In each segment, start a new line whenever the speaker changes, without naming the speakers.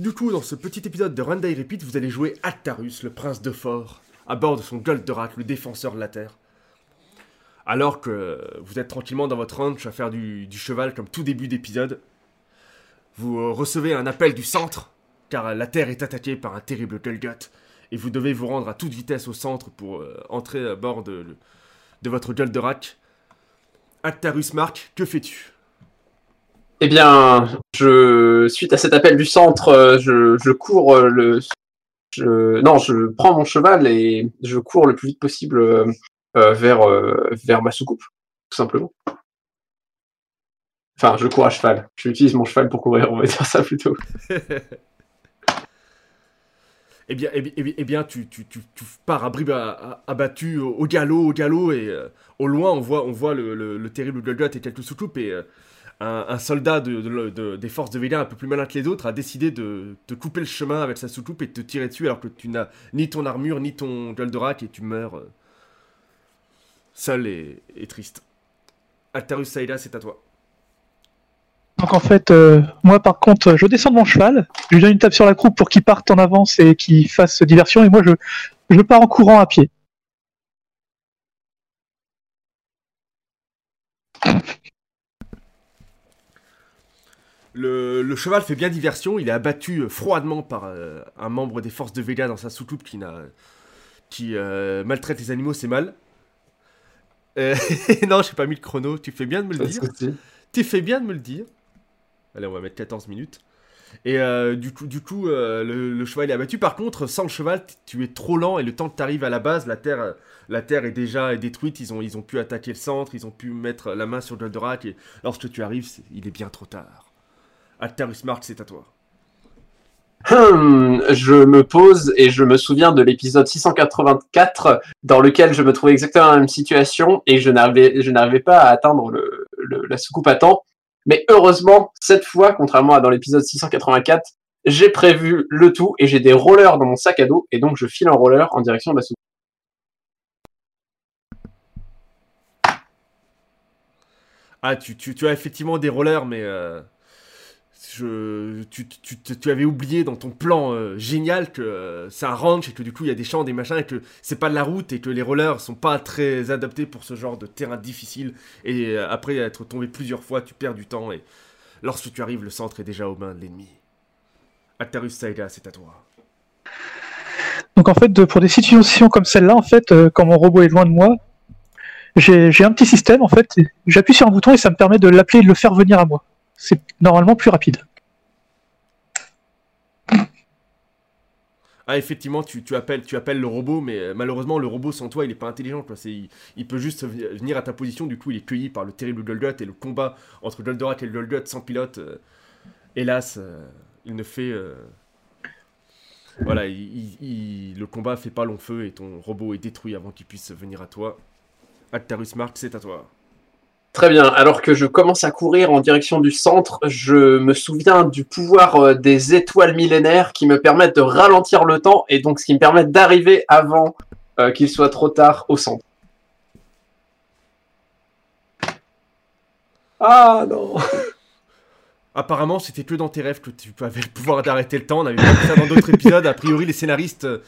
Du coup, dans ce petit épisode de Run Repeat, vous allez jouer Actarus, le prince de Fort, à bord de son Goldorak, le défenseur de la Terre. Alors que vous êtes tranquillement dans votre ranch à faire du, du cheval comme tout début d'épisode, vous euh, recevez un appel du centre, car la Terre est attaquée par un terrible Golgoth, et vous devez vous rendre à toute vitesse au centre pour euh, entrer à bord de, de votre Goldorak. Actarus Mark, que fais-tu?
Eh bien, je, suite à cet appel du centre, euh, je, cours euh, le. Je, non, je prends mon cheval et je cours le plus vite possible euh, vers, vers ma soucoupe, tout simplement. Enfin, je cours à cheval. J'utilise mon cheval pour courir, on va dire ça plutôt.
Eh bien, eh bien, eh bien, eh bien, tu, tu, tu, tu pars à abattu au, galop, au galop, et au loin, on voit, on voit le, le- le terrible Golgoth et quelques soucoupes, et un, soldat de, de- de- des forces de Vega, un peu plus malin que les autres, a décidé de te couper le chemin avec sa soucoupe et de te tirer dessus, alors que tu n'as ni ton armure, ni ton Goldorak, et tu meurs euh, seul et, et triste. Altarus Saïda, c'est à toi.
Donc en fait, euh, moi par contre, je descends de mon cheval, je lui donne une tape sur la croupe pour qu'il parte en avance et qu'il fasse diversion, et moi je, je pars en courant à pied.
Le, le cheval fait bien diversion, il est abattu euh, froidement par euh, un membre des forces de Vega dans sa soucoupe qui, qui euh, maltraite les animaux, c'est mal. Euh, non, j'ai pas mis le chrono, tu fais bien de me le dire. Tu fais bien de me le dire. Allez, on va mettre 14 minutes. Et du coup, du coup le, le cheval est abattu. Par contre, sans le cheval, tu es trop lent et le temps que tu arrives à la base, la terre, la terre est déjà détruite. Ils ont, ils ont pu attaquer le centre, ils ont pu mettre la main sur Goldorak. Et lorsque tu arrives, il est bien trop tard. Altarus Mark, c'est à toi.
Hum, je me pose et je me souviens de l'épisode 684 dans lequel je me trouvais exactement dans la même situation et je n'arrivais, je n'arrivais pas à atteindre le, le- la soucoupe à temps. Mais heureusement, cette fois, contrairement à dans l'épisode 684, j'ai prévu le tout et j'ai des rollers dans mon sac à dos et donc je file en roller en direction de la soucoupe.
Ah, tu, tu, tu as effectivement des rollers, mais euh, tu, avais oublié dans ton plan euh, génial que euh, c'est et que du coup il y a des champs, des machins, et que c'est pas de la route et que les rollers sont pas très adaptés pour ce genre de terrain difficile. Et euh, après être tombé plusieurs fois, tu perds du temps et lorsque tu arrives, le centre est déjà aux mains de l'ennemi. Actarus Saïda, c'est à toi.
Donc en fait, pour des situations comme celle-là, en fait, euh, quand mon robot est loin de moi, j'ai un petit système, en fait, j'appuie sur un bouton et ça me permet de l'appeler et de le faire venir à moi. C'est normalement plus rapide.
Ah, effectivement, tu, tu appelles, tu appelles le robot, mais euh, malheureusement, le robot sans toi, il est pas intelligent. Quoi. Il, il peut juste venir à ta position, du coup, il est cueilli par le terrible Golgoth et le combat entre Goldorak et le Golgoth sans pilote. euh, hélas, euh, il ne fait. Voilà, il, il- il- le combat fait pas long feu et ton robot est détruit avant qu'il puisse venir à toi. Actarus Mark, c'est à toi.
Très bien. Alors que je commence à courir en direction du centre, je me souviens du pouvoir euh, des étoiles millénaires qui me permettent de ralentir le temps et donc ce qui me permet d'arriver avant euh, qu'il soit trop tard au centre. Ah non
Apparemment, c'était que dans tes rêves que tu avais le pouvoir d'arrêter le temps. On avait vu ça dans d'autres épisodes. A priori, les scénaristes euh,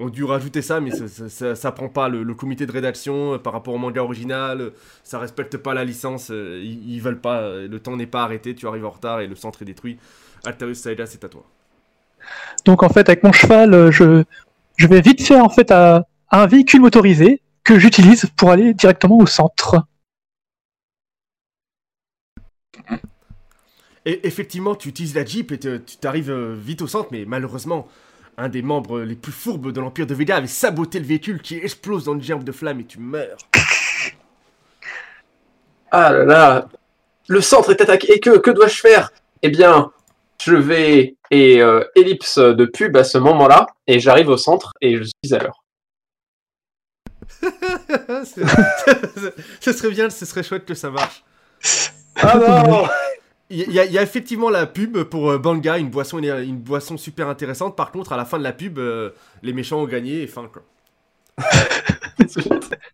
ont dû rajouter ça, mais ça, ça, ça- ça prend pas le, le comité de rédaction euh, par rapport au manga original. euh, Ça respecte pas la licence. euh, Ils, ils veulent pas. Le temps n'est pas arrêté. Tu arrives en retard et le centre est détruit. Altarus Saïda, c'est à toi.
Donc en fait, avec mon cheval, je, je vais vite faire en fait à, à un véhicule motorisé que j'utilise pour aller directement au centre.
Et effectivement, tu utilises la Jeep et tu t'arrives euh, vite au centre, mais malheureusement, un des membres les plus fourbes de l'Empire de Vega avait saboté le véhicule qui explose dans une gerbe de flamme et tu meurs.
Ah là là Le centre est attaqué et que, que dois-je faire? Eh bien, je vais et euh, ellipse de pub à ce moment-là et j'arrive au centre et je suis à l'heure.
Ce serait bien, ce serait chouette que ça marche.
Ah non
Il y, a- il y a effectivement la pub pour euh, Banga, une boisson, une boisson super intéressante. Par contre, à la fin de la pub, euh, les méchants ont gagné et fin quoi.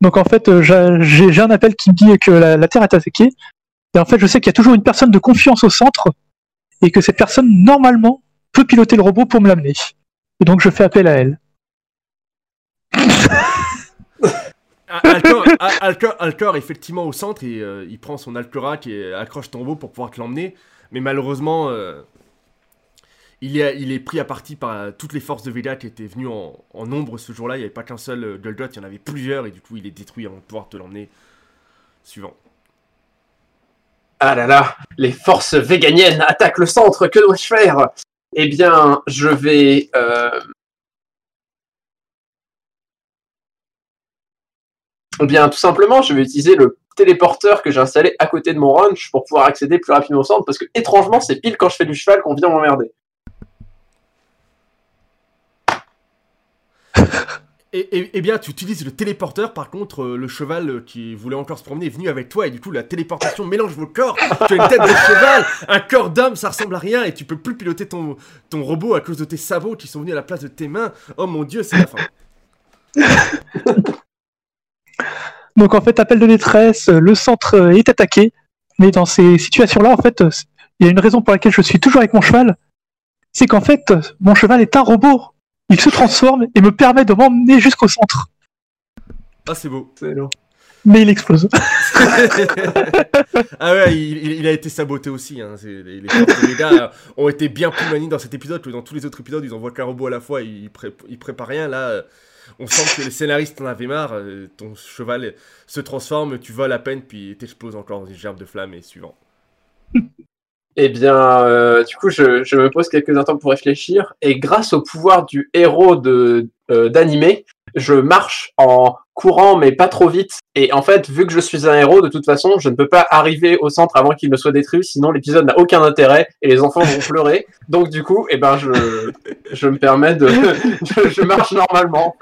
Donc en fait, euh, j'ai un appel qui me dit que la, la Terre est attaquée. Et en fait, je sais qu'il y a toujours une personne de confiance au centre et que cette personne, normalement, peut piloter le robot pour me l'amener. Et donc, je fais appel à elle.
Alcor, Alcor, Alcor, effectivement, au centre, et, euh, il prend son Alcorac et accroche ton robot pour pouvoir te l'emmener. Mais malheureusement, euh, il, est, est pris à partie par euh, toutes les forces de Vega qui étaient venues en, nombre ce jour-là. Il n'y avait pas qu'un seul euh, Goldot, il y en avait plusieurs, et du coup, il est détruit avant de pouvoir te l'emmener. Suivant.
Ah là là, les forces véganiennes attaquent le centre, que dois-je faire? Eh bien, je vais... Eh bien, tout simplement, je vais utiliser le téléporteur que j'ai installé à côté de mon ranch pour pouvoir accéder plus rapidement au centre, parce que étrangement, c'est pile quand je fais du cheval qu'on vient m'emmerder.
Et, et- eh bien, tu utilises le téléporteur, par contre, euh, le cheval euh, qui voulait encore se promener est venu avec toi, et du coup, la téléportation mélange vos corps. Tu as une tête de cheval, un corps d'homme, ça ressemble à rien, et tu peux plus piloter ton, ton robot à cause de tes sabots qui sont venus à la place de tes mains. Oh mon dieu, c'est la fin.
Donc en fait, appel de détresse, euh, le centre euh, est attaqué, mais dans ces situations-là, en fait, euh, il y a une raison pour laquelle je suis toujours avec mon cheval, c'est qu'en fait, mon cheval est un robot. Il se transforme et me permet de m'emmener jusqu'au centre,
Ah, c'est beau.
C'est long.
mais il explose.
ah ouais, il, a été saboté aussi. Hein. Les, euh, ont été bien plus manies dans cet épisode que dans tous les autres épisodes. Ils envoient qu'un robot à la fois, ils, pré- ils préparent rien. Là, euh, on sent que les scénaristes en avaient marre. euh, Ton cheval se transforme, tu voles à peine, puis t'exploses encore dans une gerbe de flamme et suivant.
Eh bien, euh, du coup, je, me pose quelques instants pour réfléchir, et grâce au pouvoir du héros de euh, je marche en courant, mais pas trop vite. Et en fait, vu que je suis un héros, de toute façon, je ne peux pas arriver au centre avant qu'il ne soit détruit, sinon l'épisode n'a aucun intérêt et les enfants vont pleurer. Donc, du coup, eh ben, je, je me permets de, je, marche normalement.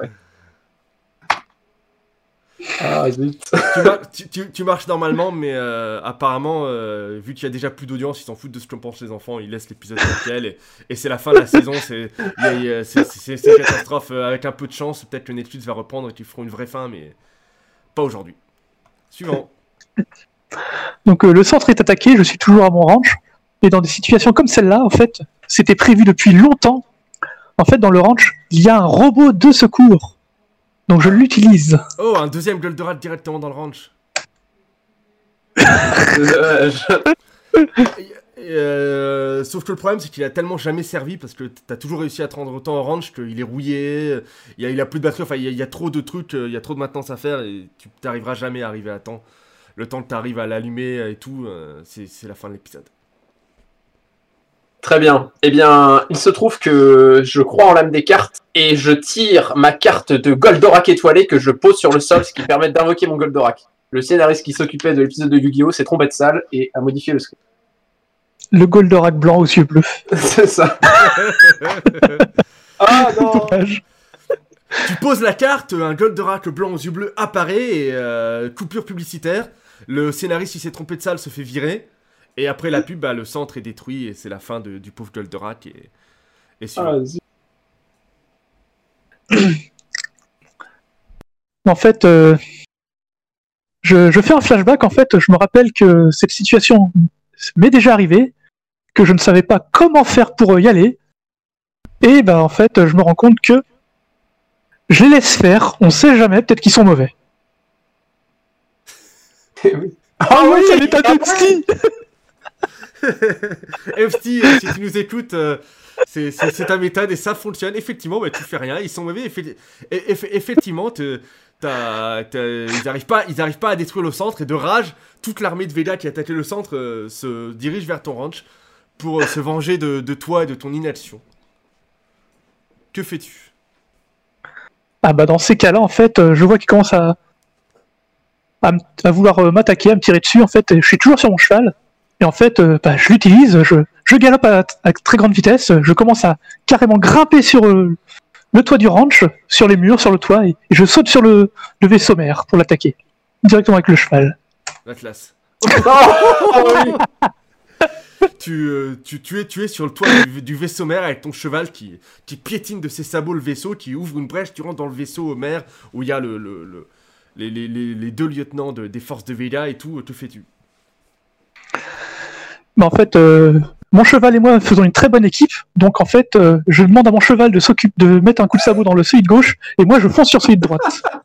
Ah, zut.
tu, mar- tu- tu- tu marches normalement, mais euh, apparemment, euh, vu qu'il y a déjà plus d'audience, ils s'en foutent de ce que pensent les enfants, ils laissent l'épisode tel et, et c'est la fin de la saison, c'est une catastrophe. euh, avec un peu de chance, peut-être que Netflix va reprendre et qu'ils feront une vraie fin, mais pas aujourd'hui. Suivant.
Donc euh, le centre est attaqué, je suis toujours à mon ranch, et dans des situations comme celle-là, en fait, c'était prévu depuis longtemps. En fait, dans le ranch, il y a un robot de secours. Donc je l'utilise.
Oh, un deuxième Goldorak directement dans le ranch.
Euh, je-
euh, sauf que le problème, c'est qu'il a tellement jamais servi parce que t'as toujours réussi à te rendre autant en ranch qu'il est rouillé, il a, il a plus de batterie, enfin il y a, il y a trop de trucs, euh, il y a trop de maintenance à faire et tu t'arriveras jamais à arriver à temps. Le temps que t'arrives à l'allumer et tout, c'est c'est la fin de l'épisode.
Très bien. Eh bien, il se trouve que je crois en l'âme des cartes et je tire ma carte de Goldorak étoilé que je pose sur le sol, ce qui permet d'invoquer mon Goldorak. Le scénariste qui s'occupait de l'épisode de Yu-Gi-Oh! s'est trompé de salle et a modifié le script.
Le Goldorak blanc aux yeux bleus.
C'est ça. Ah non
Dommage.
tu poses la carte, un Goldorak blanc aux yeux bleus apparaît et euh, coupure publicitaire. Le scénariste, qui s'est trompé de salle, se fait virer. Et après la pub, bah, le centre est détruit et c'est la fin de- du pauvre Goldorak. Et.
Ah, zut.
En fait, euh, je, je fais un flashback. En fait, je me rappelle que cette situation m'est déjà arrivée, que je ne savais pas comment faire pour y aller. Et ben en fait, je me rends compte que je les laisse faire. On sait jamais. Peut-être qu'ils sont mauvais.
oui.
Ah oui, ça l'état
ah
de.
FT, euh, si tu nous écoutes, euh, c'est ta méthode et ça fonctionne. Effectivement, bah, tu fais rien, ils sont mauvais. Effe- eff- effectivement, ils n'arrivent pas, pas à détruire le centre et de rage, toute l'armée de Vega qui a le centre euh, se dirige vers ton ranch pour euh, se venger de, toi et de ton inaction. Que fais-tu?
Ah bah dans ces cas-là, en fait, euh, je vois qu'ils commencent à, vouloir m'attaquer, à me tirer dessus. En fait, je suis toujours sur mon cheval. Et en fait, bah, je l'utilise, je galope à, à très grande vitesse, je commence à carrément grimper sur euh, le toit du ranch, sur les murs, sur le toit, et, et je saute sur le, le vaisseau mère pour l'attaquer. Directement avec le cheval.
La classe.
Oh, oui.
Tu, euh, tu, tu, es, tu es sur le toit du, du vaisseau mère avec ton cheval qui, qui piétine de ses sabots le vaisseau, qui ouvre une brèche, tu rentres dans le vaisseau mère où il y a le, le, le- les, les, les, les deux lieutenants de- des forces de Vega et tout, que fais-tu?
Bah, en fait, euh, mon cheval et moi faisons une très bonne équipe. Donc en fait, euh, je demande à mon cheval de s'occuper de mettre un coup de sabot dans le celui de gauche et moi je fonce sur celui de droite.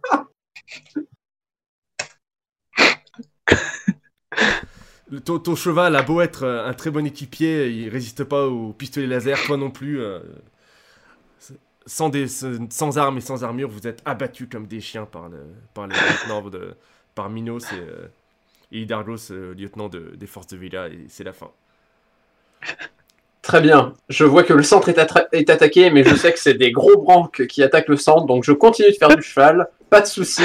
Le- Ton, ton cheval a beau être euh, un très bon équipier, il résiste pas aux pistolets laser, toi non plus. euh, sans, des, sans armes et sans armure, vous êtes abattus comme des chiens par, le, par les lieutenants de, par Minos et, euh, et euh, lieutenant de- des forces de Villa, et c'est la fin.
Très bien. Je vois que le centre est, attaqué, mais je sais que c'est des gros branques qui attaquent le centre, donc je continue de faire du cheval. Pas de souci.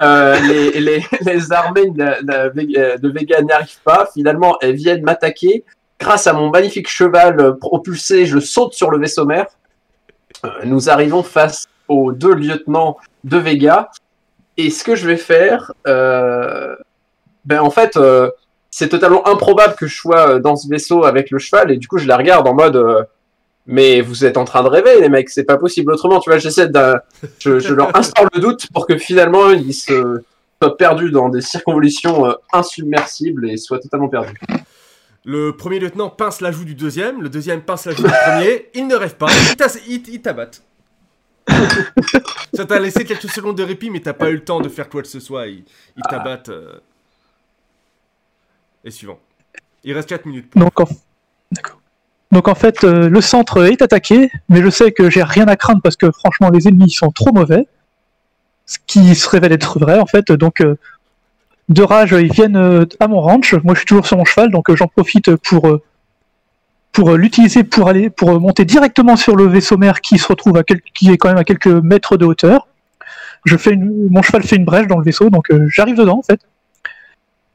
Euh, les, armées de, Vega n'y arrivent pas. Finalement, elles viennent m'attaquer. Grâce à mon magnifique cheval propulsé, je saute sur le vaisseau mère. Euh, nous arrivons face aux deux lieutenants de Vega. Et ce que je vais faire, euh, ben en fait, c'est totalement improbable que je sois euh, dans ce vaisseau avec le cheval et du coup je la regarde en mode euh, mais vous êtes en train de rêver les mecs c'est pas possible autrement tu vois j'essaie de je, leur instaure le doute pour que finalement ils se soient perdus dans des circonvolutions euh, insubmersibles et soient totalement perdus
Le premier lieutenant pince la joue du deuxième, le deuxième pince la joue du premier, il ne rêve pas, il t'ass- il il t'abatte. Ça t'a laissé quelques secondes de répit, mais t'as pas eu le temps de faire quoi que ce soit, il, il t'abatte. euh. Et suivant. Il reste 4 minutes.
Donc en, D'accord. Donc en fait, euh, le centre est attaqué, mais je sais que j'ai rien à craindre parce que franchement les ennemis sont trop mauvais, ce qui se révèle être vrai en fait. Donc euh, de rage, ils viennent euh, à mon ranch. Moi, je suis toujours sur mon cheval, donc euh, j'en profite pour euh, pour euh, l'utiliser pour aller pour euh, monter directement sur le vaisseau mère qui se retrouve à quel- qui est quand même à quelques mètres de hauteur. Je fais une, mon cheval fait une brèche dans le vaisseau, donc euh, j'arrive dedans en fait.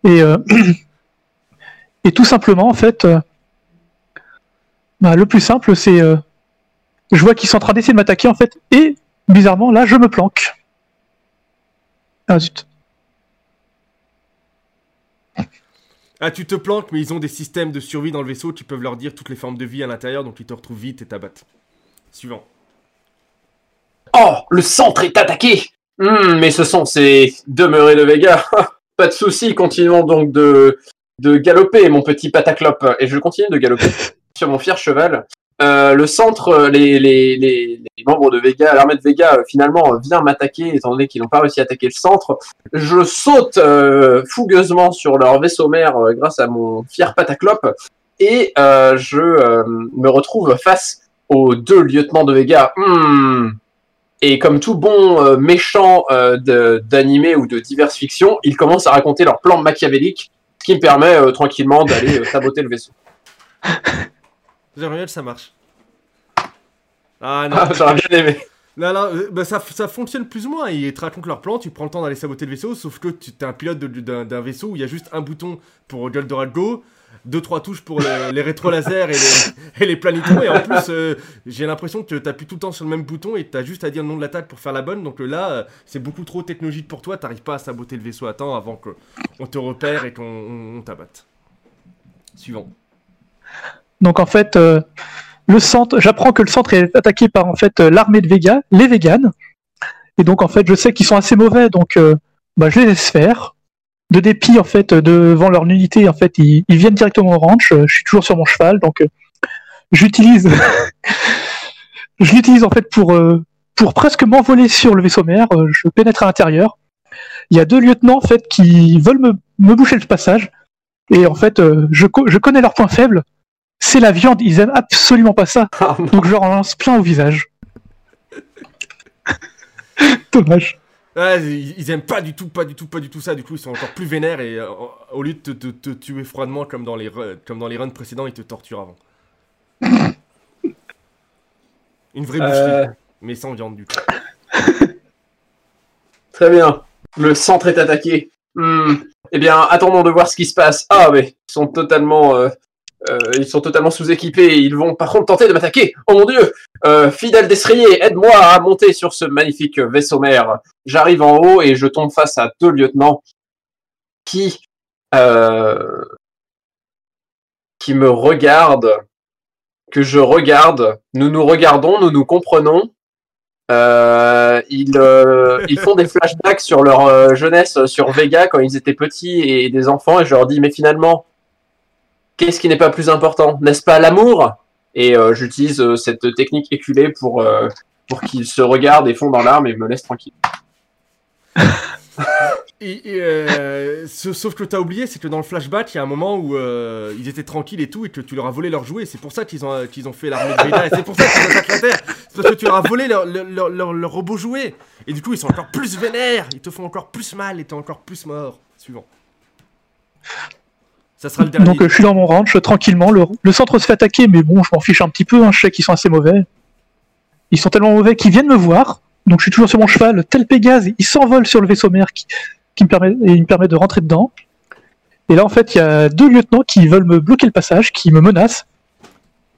Et euh, et tout simplement en fait, euh, bah, le plus simple c'est euh, je vois qu'ils sont en train d'essayer de m'attaquer en fait, et bizarrement là je me planque. Ah zut.
Ah, tu te planques, mais ils ont des systèmes de survie dans le vaisseau qui peuvent leur dire toutes les formes de vie à l'intérieur, donc ils te retrouvent vite et t'abattent. Suivant.
Oh, le centre est attaqué Hmm, Mais ce sont ces demeurés de Vega. Pas de souci, continuons donc de, de galoper, mon petit pataclope. Et je continue de galoper sur mon fier cheval. Euh, le centre, euh, les, les, les, les membres de Vega, l'armée de Vega, euh, finalement, euh, vient m'attaquer, étant donné qu'ils n'ont pas réussi à attaquer le centre. Je saute euh, fougueusement sur leur vaisseau mère grâce à mon fier pataclope. Et euh, je euh, me retrouve face aux deux lieutenants de Vega. Hmm, et comme tout bon euh, méchant euh, d'animé ou de diverses fictions, ils commencent à raconter leur plan machiavélique, ce qui me permet euh, tranquillement d'aller euh, saboter le vaisseau.
J'aimerais bien que ça marche. Ah non.
Ah, J'aurais bien aimé.
Là, là, euh, bah, ça, ça fonctionne plus ou moins. Ils te racontent leur plan, tu prends le temps d'aller saboter le vaisseau, sauf que tu es un pilote d'un vaisseau où il y a juste un bouton pour Goldorak Go, deux trois touches pour le- les rétro-lasers et les, et et en plus, euh, j'ai l'impression que tu appuies tout le temps sur le même bouton et tu as juste à dire le nom de l'attaque pour faire la bonne. Donc euh, là, euh, c'est beaucoup trop technologique pour toi, t'arrives pas à saboter le vaisseau à temps avant qu'on te repère et qu'on on- on t'abatte. Suivant.
Donc en fait, le centre, j'apprends que le centre est attaqué par en fait l'armée de Vega, les véganes. Et donc en fait, je sais qu'ils sont assez mauvais, donc bah, je les laisse faire. De dépit en fait, devant leur unité, en fait, ils, ils viennent directement au ranch. euh, Je suis toujours sur mon cheval, donc euh, j'utilise, je l'utilise en fait pour euh, pour presque m'envoler sur le vaisseau mère. Je pénètre à l'intérieur. Il y a deux lieutenants en fait qui veulent me, me boucher le passage. Et en fait, je, co- je connais leurs points faibles c'est la viande, ils aiment absolument pas ça.
Ah.
Donc je leur en lance plein au visage. Dommage.
Ouais, ils, ils aiment pas du tout, pas du tout, pas du tout ça. Du coup, ils sont encore plus vénères et euh, au lieu de te, te- te tuer froidement comme dans les comme dans les runs précédents, ils te torturent avant. Une vraie boucherie,
Euh,
mais sans viande du coup.
très bien. Le centre est attaqué. Hmm. Eh bien, attendons de voir ce qui se passe. Ah, mais ils sont totalement, euh, ils sont totalement sous-équipés. Ils vont par contre tenter de m'attaquer. Oh mon dieu euh, Fidèle d'Estrier, aide-moi à monter sur ce magnifique vaisseau mère. J'arrive en haut et je tombe face à deux lieutenants qui, euh, qui me regardent, que je regarde. Nous nous regardons, nous nous comprenons. Euh, ils, euh, font des flashbacks sur leur euh, jeunesse euh, sur Vega quand ils étaient petits et des enfants et je leur dis mais finalement qu'est-ce qui n'est pas plus important N'est-ce pas l'amour? Et euh, j'utilise euh, cette technique éculée pour, euh, pour qu'ils se regardent et font dans l'arme et me laissent tranquille.
Et, euh, sauf que t'as oublié, c'est que dans le flashback, il y a un moment où ils étaient tranquilles et tout, et que tu leur as volé leurs jouets. C'est pour ça qu'ils ont, qu'ils ont fait l'armée de Vader, et c'est pour ça qu'ils attaquent la Terre. C'est parce que tu leur as volé leur, leur, leur, leur- leur robot jouet. Et du coup, ils sont encore plus vénères, ils te font encore plus mal, et t'es encore plus mort. Suivant. Ça sera le dernier.
Donc euh, je suis dans mon ranch, tranquillement. Le, le centre se fait attaquer, mais bon, je m'en fiche un petit peu. Hein, je sais qu'ils sont assez mauvais. Ils sont tellement mauvais qu'ils viennent me voir. Donc je suis toujours sur mon cheval, tel Pégase, il s'envole sur le vaisseau mère qui, qui me permet, et il me permet de rentrer dedans. Et là, en fait, il y a deux lieutenants qui veulent me bloquer le passage, qui me menacent.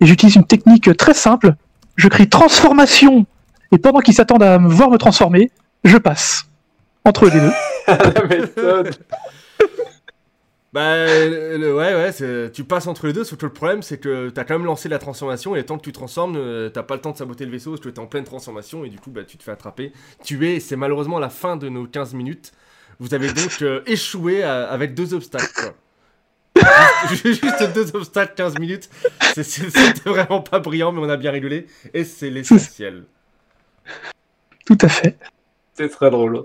Et j'utilise une technique très simple. Je crie transformation. Et pendant qu'ils s'attendent à me voir me transformer, je passe. Entre les deux.
La méthode.
Bah, le- ouais, ouais, tu passes entre les deux, sauf que le problème, c'est que t'as quand même lancé la transformation, et le temps que tu transformes, euh, t'as pas le temps de saboter le vaisseau, parce que t'es en pleine transformation, et du coup, bah, tu te fais attraper, tuer, et c'est malheureusement la fin de nos 15 minutes. Vous avez donc euh, échoué à- avec deux obstacles, quoi. Juste, juste deux obstacles, 15 minutes. C'était vraiment pas brillant, mais on a bien rigolé, et c'est l'essentiel.
Tout à fait.
C'est très drôle.